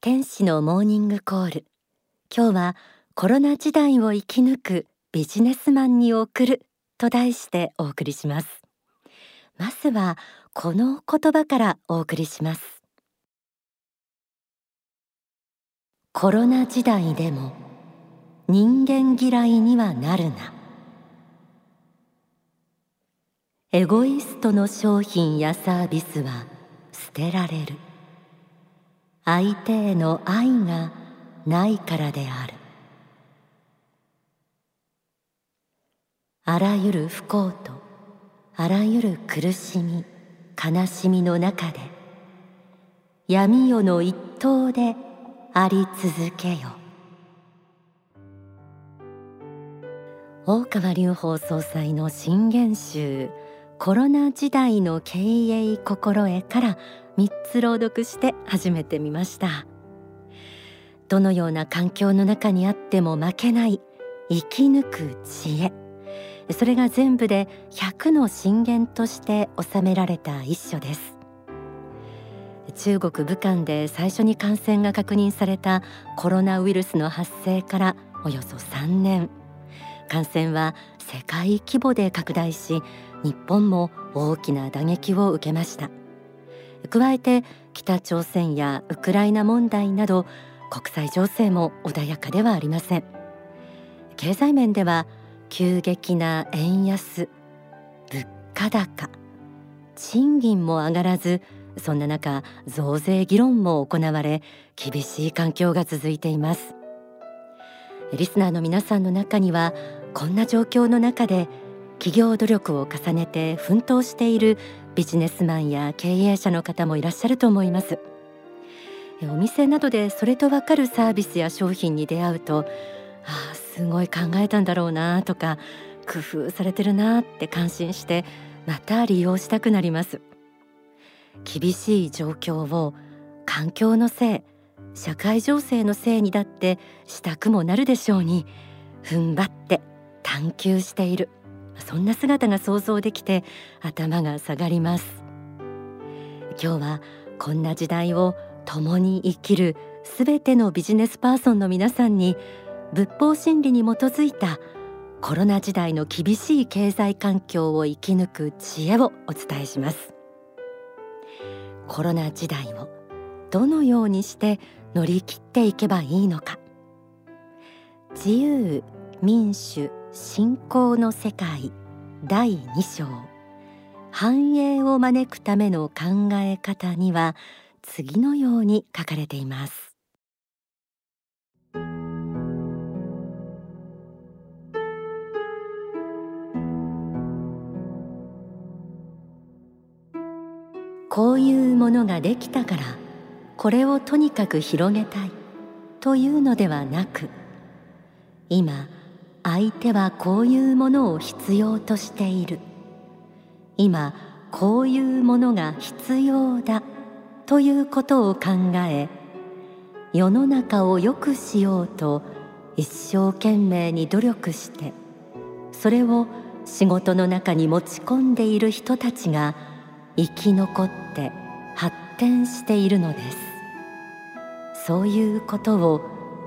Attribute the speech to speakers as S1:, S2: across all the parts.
S1: 天使のモーニングコール。今日はコロナ時代を生き抜くビジネスマンに送る。と題してお送りします。まずはこの言葉からお送りします。コロナ時代でも人間嫌いにはなるな。エゴイストの商品やサービスは捨てられる。相手への愛がないからである。あらゆる不幸とあらゆる苦しみ悲しみの中で闇夜の一等であり続けよ。大川隆法総裁の新元集コロナ時代の経営心得から3つ朗読して始めてみました。どのような環境の中にあっても負けない生き抜く知恵。それが全部で100の震源として収められた一書です。中国武漢で最初に感染が確認されたコロナウイルスの発生からおよそ3年。感染は世界規模で拡大し日本も大きな打撃を受けました。加えて北朝鮮やウクライナ問題など国際情勢も穏やかではありません。経済面では急激な円安物価高賃金も上がらずそんな中増税議論も行われ厳しい環境が続いています。リスナーの皆さんの中にはこんな状況の中で企業努力を重ねて奮闘しているビジネスマンや経営者の方もいらっしゃると思います。お店などでそれとわかるサービスや商品に出会うとああすごい考えたんだろうなとか工夫されてるなって感心してまた利用したくなります。厳しい状況を環境のせい社会情勢のせいにだってしたくもなるでしょうに踏ん張って探求している。そんな姿が想像できて頭が下がります。今日はこんな時代を共に生きるすべてのビジネスパーソンの皆さんに仏法真理に基づいたコロナ時代の厳しい経済環境を生き抜く知恵をお伝えします。コロナ時代をどのようにして乗り切っていけばいいのか。自由民主信仰の世界第2章。繁栄を招くための考え方には次のように書かれています。こういうものができたからこれをとにかく広げたいというのではなく今相手はこういうものを必要としている。今こういうものが必要だということを考え世の中を良くしようと一生懸命に努力してそれを仕事の中に持ち込んでいる人たちが生き残って発展しているのです。そういうことを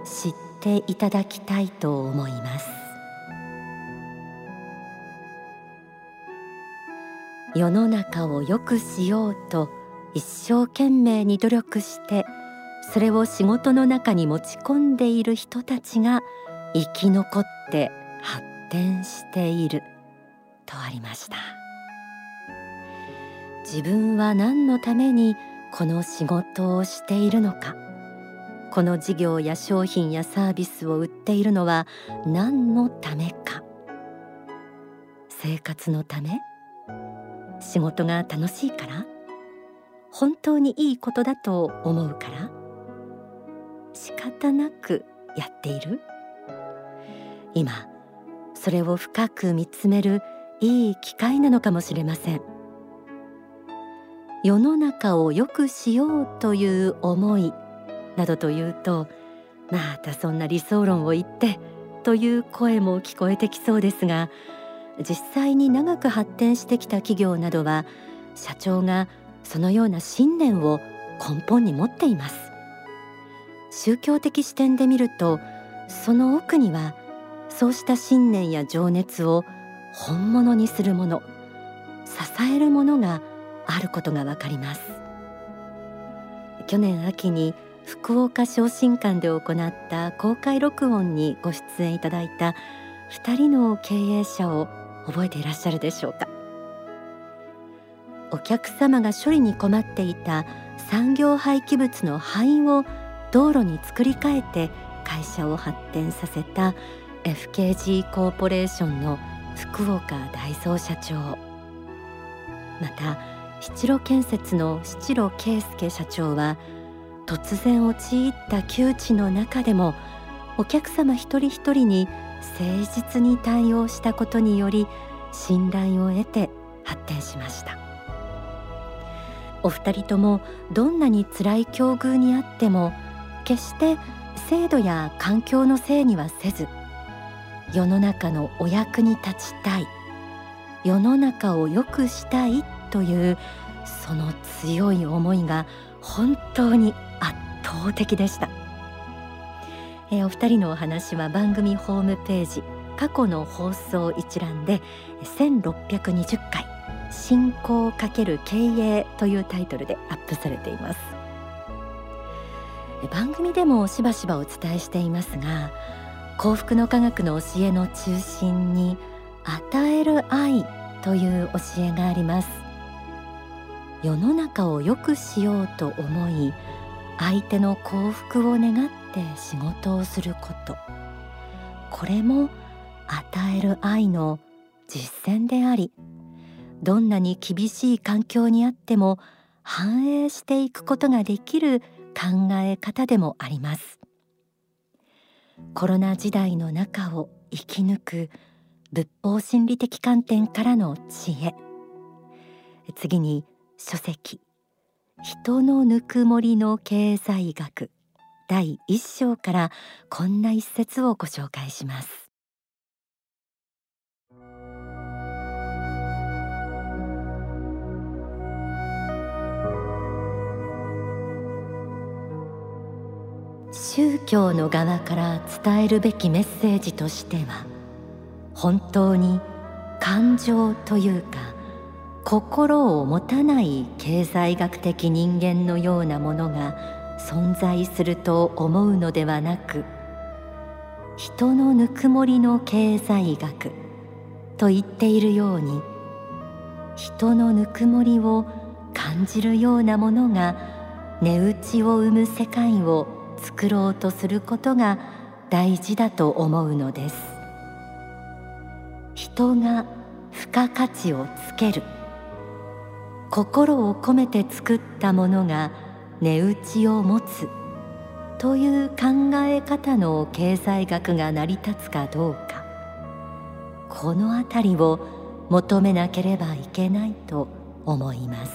S1: 知っていただきたいと思います。世の中を良くしようと一生懸命に努力してそれを仕事の中に持ち込んでいる人たちが生き残って発展しているとありました。自分は何のためにこの仕事をしているのか。この事業や商品やサービスを売っているのは何のためか。生活のため？仕事が楽しいから？本当にいいことだと思うから？仕方なくやっている？今それを深く見つめるいい機会なのかもしれません。世の中を良くしようという思いなどというとまたそんな理想論を言ってという声も聞こえてきそうですが実際に長く発展してきた企業などは社長がそのような信念を根本に持っています。宗教的視点で見るとその奥にはそうした信念や情熱を本物にするもの支えるものがあることがわかります。去年秋に福岡昇進館で行った公開録音にご出演いただいた2人の経営者を覚えていらっしゃるでしょうか？お客様が処理に困っていた産業廃棄物の灰を道路に作り変えて会社を発展させた FKG コーポレーションの福岡大蔵社長。また七路建設の七路圭介社長は突然陥った窮地の中でもお客様一人一人に誠実に対応したことにより信頼を得て発展しました。お二人ともどんなに辛い境遇にあっても決して制度や環境のせいにはせず世の中のお役に立ちたい世の中を良くしたいというその強い思いが本当に圧倒的でした、えー、お二人のお話は番組ホームページ過去の放送一覧で1620回進行×経営というタイトルでアップされています。番組でもしばしばお伝えしていますが幸福の科学の教えの中心に与える愛という教えがあります。世の中を良くしようと思い相手の幸福を願って仕事をすること。これも与える愛の実践でありどんなに厳しい環境にあっても反映していくことができる考え方でもあります。コロナ時代の中を生き抜く仏法心理的観点からの知恵。次に書籍。人のぬくもりの経済学。第一章からこんな一節をご紹介します。宗教の側から伝えるべきメッセージとしては本当に感情というか心を持たない経済学的人間のようなものが存在すると思うのではなく人のぬくもりの経済学と言っているように人のぬくもりを感じるようなものが値打ちを生む世界を作ろうとすることが大事だと思うのです。人が付加価値をつける。心を込めて作ったものが値打ちを持つ。という考え方の経済学が成り立つかどうか。この辺りを求めなければいけないと思います。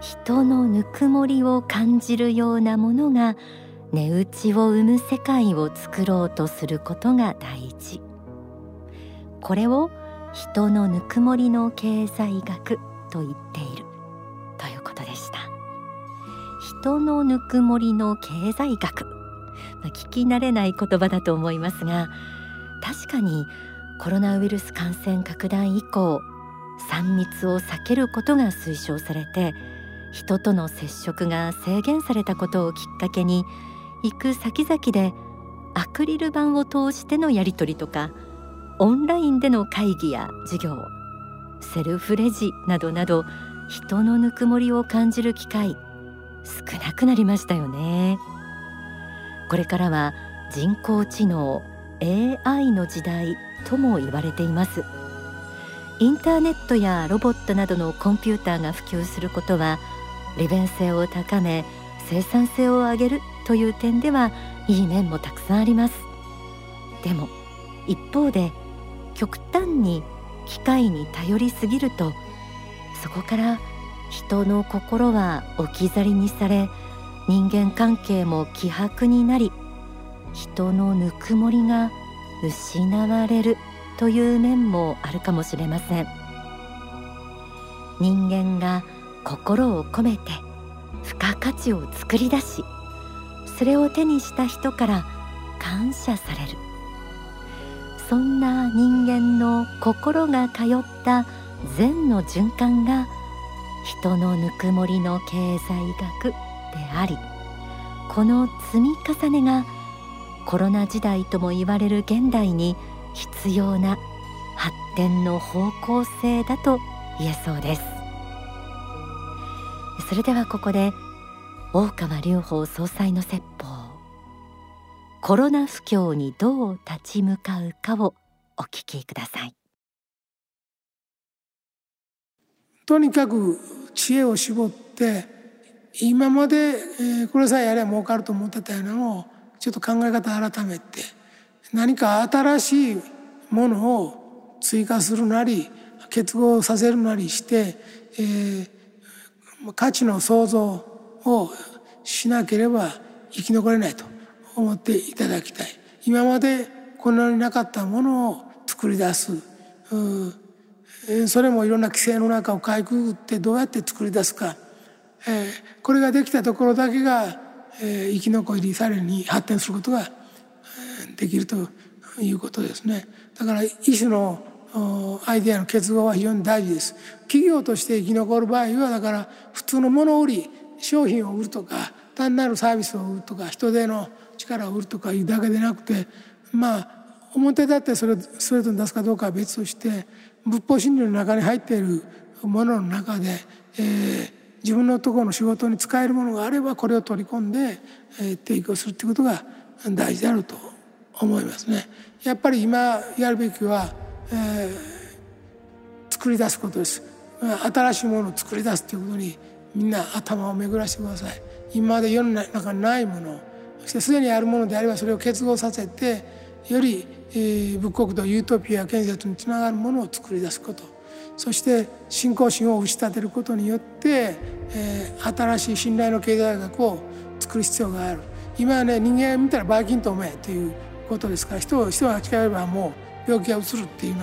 S1: 人のぬくもりを感じるようなものが値打ちを生む世界を作ろうとすることが大事。これを人のぬくもりの経済学と言っている。ということでした。人のぬくもりの経済学、聞き慣れない言葉だと思いますが確かにコロナウイルス感染拡大以降3密を避けることが推奨されて人との接触が制限されたことをきっかけに行く先々でアクリル板を通してのやり取りとかオンラインでの会議や授業セルフレジなどなど人のぬくもりを感じる機会少なくなりましたよね。これからは人工知能 AI の時代とも言われています。インターネットやロボットなどのコンピューターが普及することは利便性を高め生産性を上げるという点ではいい面もたくさんあります。でも一方で極端に機械に頼りすぎるとそこから人の心は置き去りにされ人間関係も希薄になり人のぬくもりが失われるという面もあるかもしれません。人間が心を込めて付加価値を作り出しそれを手にした人から感謝される。そんな人間の心が通った善の循環が人のぬくもりの経済学でありこの積み重ねがコロナ時代とも言われる現代に必要な発展の方向性だと言えそうです。それではここで大川隆法総裁の説法。コロナ不況にどう立ち向かうかをお聞きください。
S2: とにかく知恵を絞って今まで、これさえやれば儲かると思ってたようなのをちょっと考え方改めて何か新しいものを追加するなり結合させるなりして、えー、価値の創造をしなければ生き残れないと。思っていただきたい。今までこんなになかったものを作り出す。それもいろんな規制の中をかいくぐってどうやって作り出すか。えこれができたところだけがえ生き残りさらに発展することができるということですね。だから一種のアイデアの結合は非常に大事です。企業として生き残る場合はだから普通の物売り商品を売るとか単なるサービスを売るとか人手の力を売るとかいうだけでなくてまあ表立ってそれをストレートに出すかどうかは別として仏法真理の中に入っているものの中で、えー、自分のところの仕事に使えるものがあればこれを取り込んで、えー、提供するということが大事であると思いますね。やっぱり今やるべきは、えー、作り出すことです。新しいものを作り出すということにみんな頭を巡らしてください。今まで世の中にないものそしてすでにあるものであればそれを結合させてより、えー、仏国土ユートピア建設につながるものを作り出すこと。そして信仰心を打ち立てることによって、えー、新しい信頼の経済学を作る必要がある。今はね人間見たらバイキンとおめということですから人を人が近寄ればもう病気がうつるっていうよ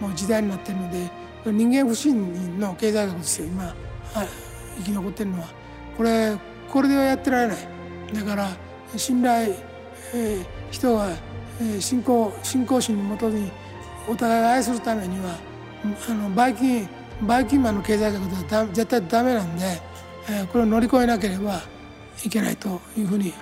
S2: うなもう時代になってるので人間不信の経済学ですよ。今生き残ってるのは。これこれではやってられない。だから信頼、えー、人が、えー、信仰信仰心に基にお互いを愛するためにはあのバイキンバイキンマンの経済学では絶対ダメなんで、えー、これを乗り越えなければいけないというふうに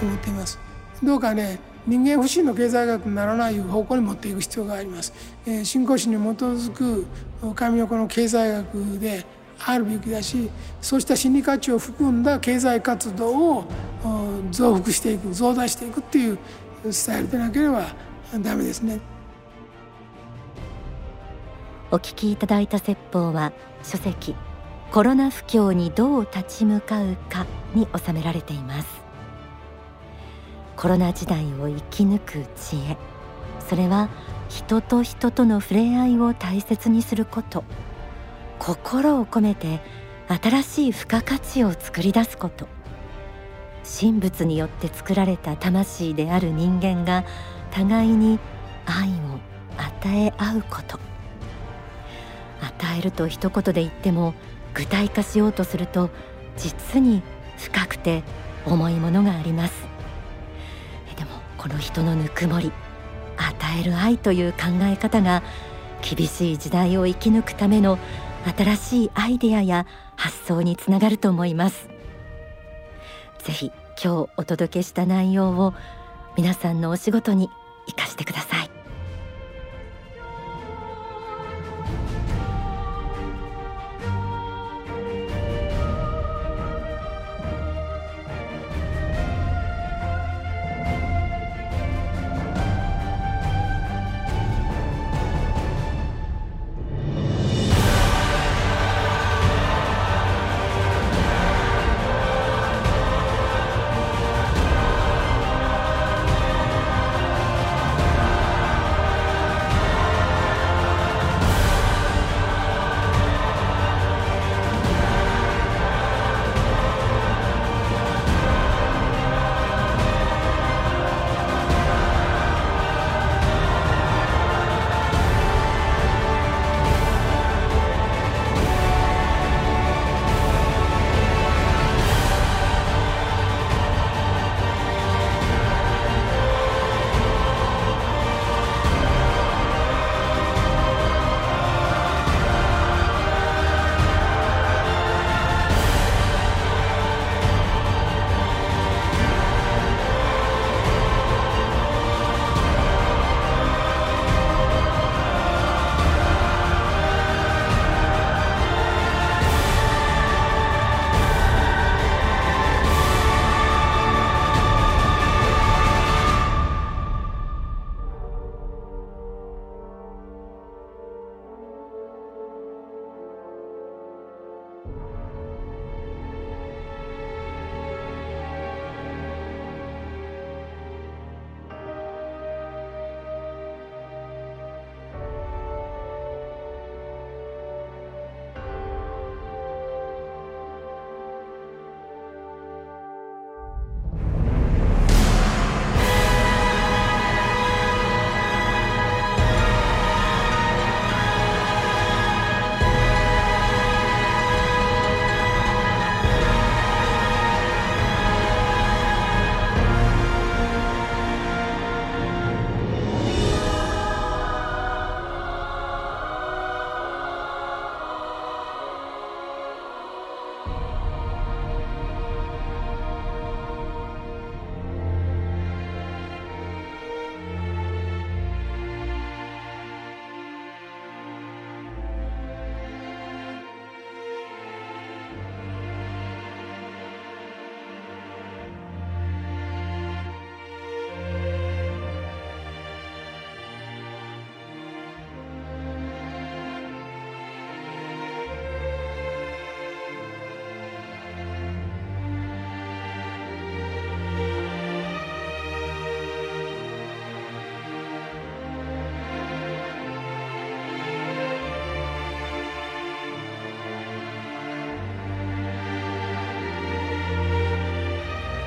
S2: 思っています。どうかね人間不信の経済学にならない方向に持っていく必要があります。えー、信仰心に基づく神の子の経済学であるべきだしそうした心理価値を含んだ経済活動を増幅していく増大していくっていうスタイルでなければダメですね。
S1: お聞きいただいた説法は書籍コロナ不況にどう立ち向かうかに収められています。コロナ時代を生き抜く知恵それは人と人との触れ合いを大切にすること。心を込めて新しい付加価値を作り出すこと。神仏によって作られた魂である人間が互いに愛を与え合うこと。与えると一言で言っても具体化しようとすると実に深くて重いものがあります。でもこの人のぬくもり与える愛という考え方が厳しい時代を生き抜くための新しいアイデアや発想につながると思います。ぜひ今日お届けした内容を皆さんのお仕事に生かしてください。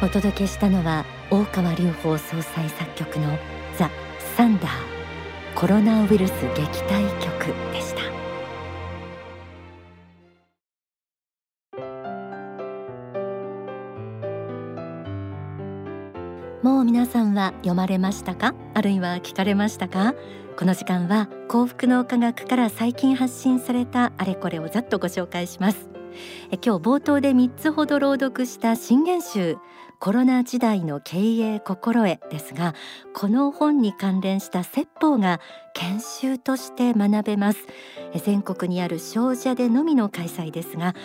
S1: お届けしたのは大川隆法総裁作曲のザ・サンダーコロナウイルス撃退曲でした。もう皆さんは読まれましたか？あるいは聞かれましたか？この時間は幸福の科学から最近発信されたあれこれをざっとご紹介します。え今日冒頭で3つほど朗読した新元集コロナ時代の経営心得ですがこの本に関連した説法が研修として学べます。全国にある商社でのみの開催ですが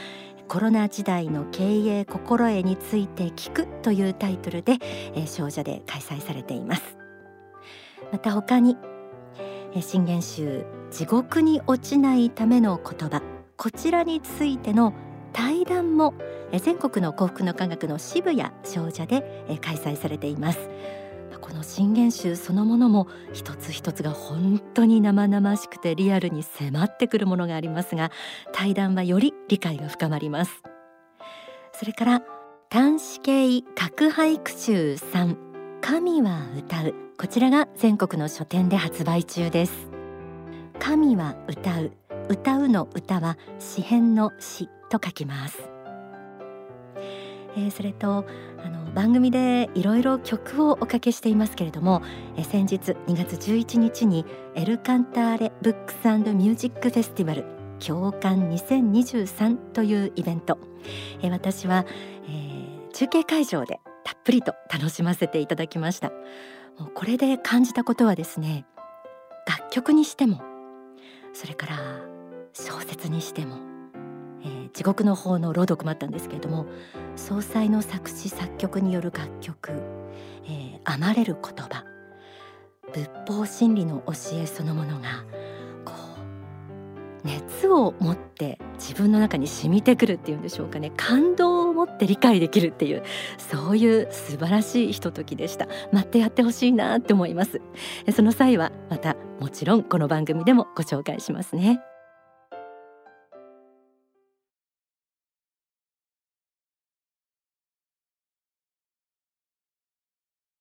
S1: コロナ時代の経営心得について聞くというタイトルで商社で開催されています。また他に新元集地獄に落ちないための言葉こちらについての対談も全国の幸福の科学の渋谷商社で開催されています。この新元集そのものも一つ一つが本当に生々しくてリアルに迫ってくるものがありますが対談はより理解が深まります。それから端子系核俳句集3神は歌う。こちらが全国の書店で発売中です。神は歌う。歌うの歌は詩編の詩と書きます、えー、それとあの番組でいろいろ曲をおかけしていますけれども、えー、先日2月11日にエルカンターレブックスミュージックフェスティバル共感2023というイベント、えー、私は、えー、中継会場でたっぷりと楽しませていただきました。もうこれで感じたことはですね楽曲にしてもそれから小説にしても、地獄の方の朗読もあったんですけれども総裁の作詞作曲による楽曲「えー、余れる言葉」仏法真理の教えそのものがこう熱を持って自分の中に染みてくるっていうんでしょうかね。感動を持って理解できるっていうそういう素晴らしいひとときでした。待ってやってほしいなって思います。その際はまたもちろんこの番組でもご紹介しますね。